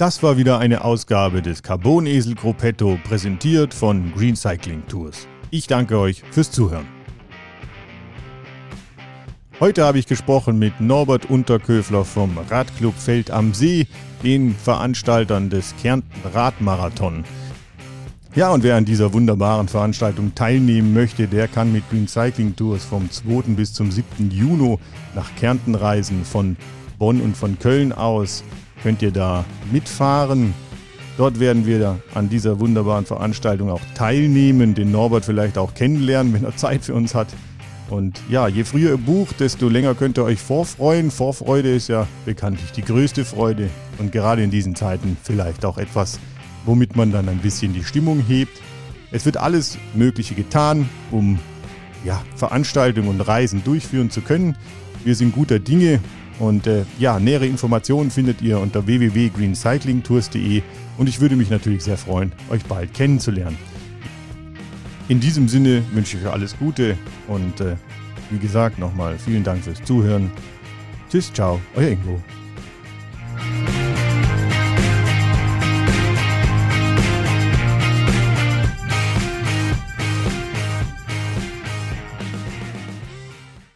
Das war wieder eine Ausgabe des Carbonesel Gruppetto, präsentiert von Green Cycling Tours. Ich danke euch fürs Zuhören. Heute habe ich gesprochen mit Norbert Unterköfler vom Radclub Feld am See, den Veranstaltern des Kärnten Radmarathon. Ja, und wer an dieser wunderbaren Veranstaltung teilnehmen möchte, der kann mit Green Cycling Tours vom 2. bis zum 7. Juni nach Kärnten reisen. Von Bonn und von Köln aus könnt ihr da mitfahren. Dort werden wir an dieser wunderbaren Veranstaltung auch teilnehmen, den Norbert vielleicht auch kennenlernen, wenn er Zeit für uns hat. Und ja, je früher ihr bucht, desto länger könnt ihr euch vorfreuen. Vorfreude ist ja bekanntlich die größte Freude und gerade in diesen Zeiten vielleicht auch etwas, womit man dann ein bisschen die Stimmung hebt. Es wird alles Mögliche getan, um ja, Veranstaltungen und Reisen durchführen zu können. Wir sind guter Dinge und äh, ja, nähere Informationen findet ihr unter www.greencyclingtours.de und ich würde mich natürlich sehr freuen, euch bald kennenzulernen. In diesem Sinne wünsche ich euch alles Gute und äh, wie gesagt nochmal vielen Dank fürs Zuhören. Tschüss, ciao, euer Ingo.